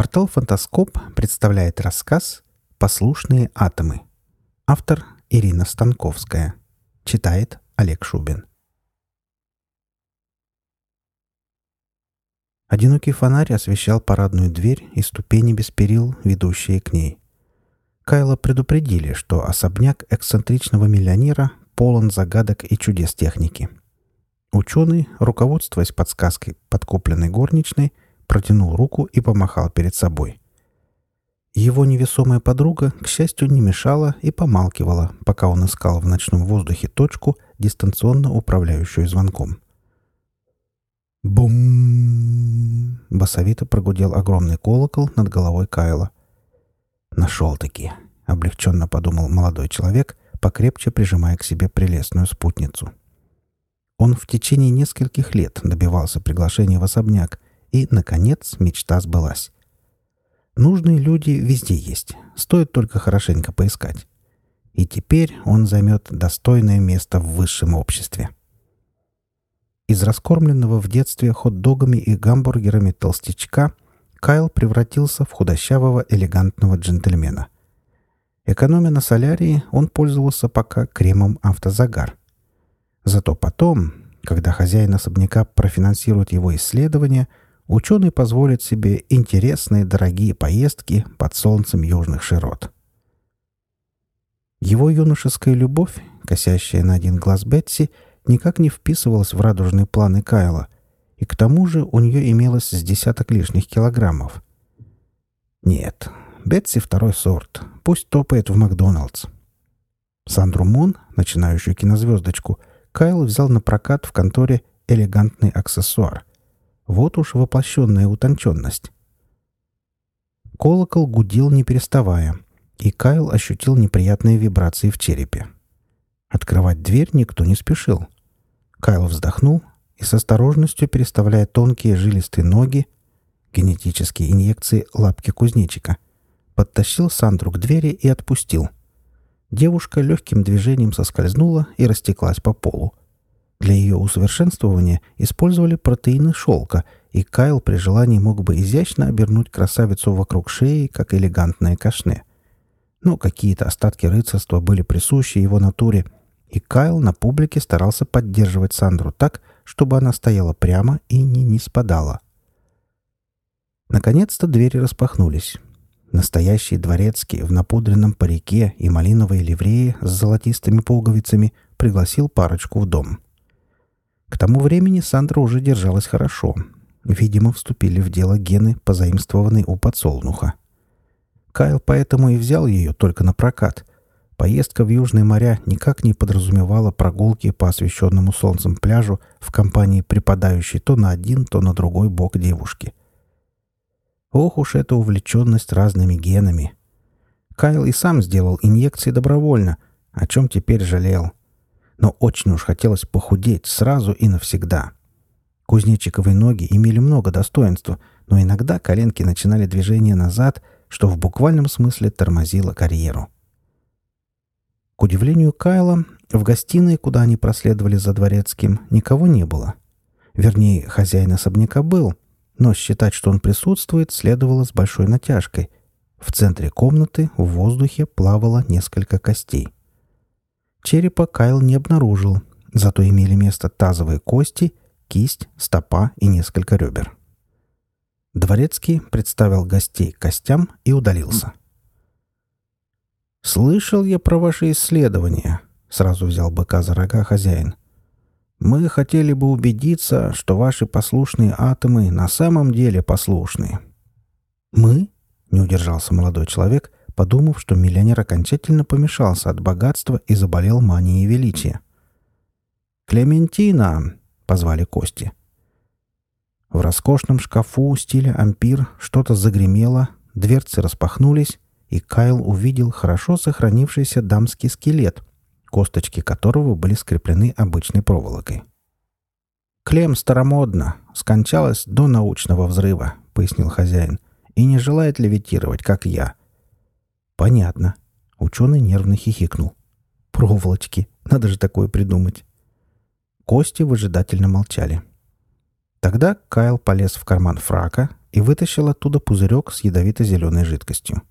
Портал «Фантаскоп» представляет рассказ «Послушные атомы». Автор Ирина Станковская. Читает Олег Шубин. Одинокий фонарь освещал парадную дверь и ступени без перил, ведущие к ней. Кайла предупредили, что особняк эксцентричного миллионера полон загадок и чудес техники. Ученый, руководствуясь подсказкой подкупленной горничной, протянул руку и помахал перед собой. Его невесомая подруга, к счастью, не мешала и помалкивала, пока он искал в ночном воздухе точку, дистанционно управляющую звонком. «Бум!» — басовито прогудел огромный колокол над головой Кайла. «Нашел-таки!» — облегченно подумал молодой человек, покрепче прижимая к себе прелестную спутницу. Он в течение нескольких лет добивался приглашения в особняк, и, наконец, мечта сбылась. Нужные люди везде есть, стоит только хорошенько поискать. И теперь он займет достойное место в высшем обществе. Из раскормленного в детстве хот-догами и гамбургерами толстячка Кайл превратился в худощавого элегантного джентльмена. Экономя на солярии, он пользовался пока кремом автозагар. Зато потом, когда хозяин особняка профинансирует его исследования – ученый позволит себе интересные дорогие поездки под солнцем южных широт. Его юношеская любовь, косящая на один глаз Бетси, никак не вписывалась в радужные планы Кайла, и к тому же у нее имелось с десяток лишних килограммов. Нет, Бетси второй сорт, пусть топает в Макдоналдс. Сандру Мун, начинающую кинозвездочку, Кайл взял на прокат в конторе «Элегантный аксессуар», вот уж воплощенная утонченность. Колокол гудел не переставая, и Кайл ощутил неприятные вибрации в черепе. Открывать дверь никто не спешил. Кайл вздохнул и с осторожностью переставляя тонкие жилистые ноги, генетические инъекции лапки кузнечика, подтащил Сандру к двери и отпустил. Девушка легким движением соскользнула и растеклась по полу. Для ее усовершенствования использовали протеины шелка, и Кайл при желании мог бы изящно обернуть красавицу вокруг шеи, как элегантное кашне. Но какие-то остатки рыцарства были присущи его натуре, и Кайл на публике старался поддерживать Сандру так, чтобы она стояла прямо и не, не спадала. Наконец-то двери распахнулись. Настоящий дворецкий в напудренном парике и малиновой ливреи с золотистыми пуговицами пригласил парочку в дом. — к тому времени Сандра уже держалась хорошо. Видимо, вступили в дело гены, позаимствованные у подсолнуха. Кайл поэтому и взял ее только на прокат. Поездка в Южные моря никак не подразумевала прогулки по освещенному солнцем пляжу в компании припадающей то на один, то на другой бок девушки. Ох уж эта увлеченность разными генами. Кайл и сам сделал инъекции добровольно, о чем теперь жалел — но очень уж хотелось похудеть сразу и навсегда. Кузнечиковые ноги имели много достоинства, но иногда коленки начинали движение назад, что в буквальном смысле тормозило карьеру. К удивлению Кайла, в гостиной, куда они проследовали за дворецким, никого не было. Вернее, хозяин особняка был, но считать, что он присутствует, следовало с большой натяжкой. В центре комнаты в воздухе плавало несколько костей — Черепа Кайл не обнаружил, зато имели место тазовые кости, кисть, стопа и несколько ребер. Дворецкий представил гостей костям и удалился. «Слышал я про ваши исследования», — сразу взял быка за рога хозяин. «Мы хотели бы убедиться, что ваши послушные атомы на самом деле послушны». «Мы?» — не удержался молодой человек, подумав, что миллионер окончательно помешался от богатства и заболел манией величия. «Клементина!» — позвали Кости. В роскошном шкафу стиля ампир что-то загремело, дверцы распахнулись, и Кайл увидел хорошо сохранившийся дамский скелет, косточки которого были скреплены обычной проволокой. «Клем старомодно, скончалась до научного взрыва», — пояснил хозяин, — «и не желает левитировать, как я. «Понятно». Ученый нервно хихикнул. «Проволочки. Надо же такое придумать». Кости выжидательно молчали. Тогда Кайл полез в карман фрака, и вытащил оттуда пузырек с ядовито-зеленой жидкостью.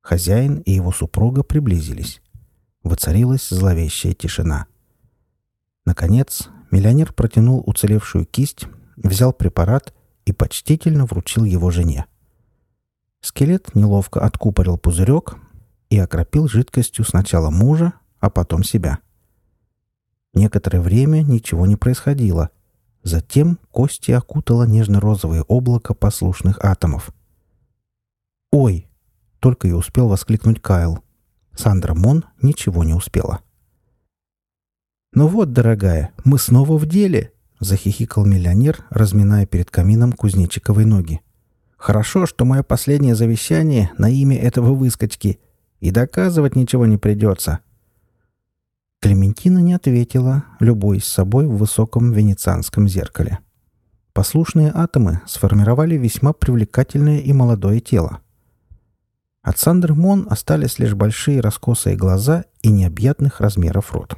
Хозяин и его супруга приблизились. Воцарилась зловещая тишина. Наконец, миллионер протянул уцелевшую кисть, взял препарат и почтительно вручил его жене. Скелет неловко откупорил пузырек и окропил жидкостью сначала мужа, а потом себя. Некоторое время ничего не происходило. Затем кости окутало нежно-розовое облако послушных атомов. «Ой!» — только и успел воскликнуть Кайл. Сандра Мон ничего не успела. «Ну вот, дорогая, мы снова в деле!» — захихикал миллионер, разминая перед камином кузнечиковой ноги. «Хорошо, что мое последнее завещание на имя этого выскочки, и доказывать ничего не придется». Клементина не ответила, любуясь собой в высоком венецианском зеркале. Послушные атомы сформировали весьма привлекательное и молодое тело. От Сандры Мон остались лишь большие раскосые глаза и необъятных размеров рот.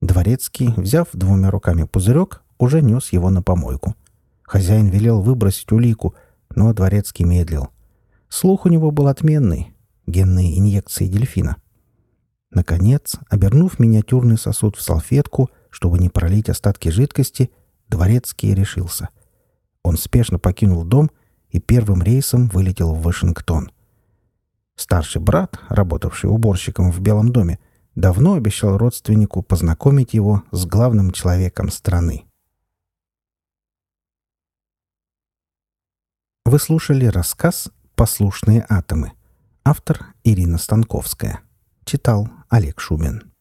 Дворецкий, взяв двумя руками пузырек, уже нес его на помойку. Хозяин велел выбросить улику, но Дворецкий медлил. Слух у него был отменный. Генные инъекции дельфина. Наконец, обернув миниатюрный сосуд в салфетку, чтобы не пролить остатки жидкости, Дворецкий решился. Он спешно покинул дом и первым рейсом вылетел в Вашингтон. Старший брат, работавший уборщиком в Белом доме, давно обещал родственнику познакомить его с главным человеком страны. Вы слушали рассказ «Послушные атомы». Автор Ирина Станковская. Читал Олег Шубин.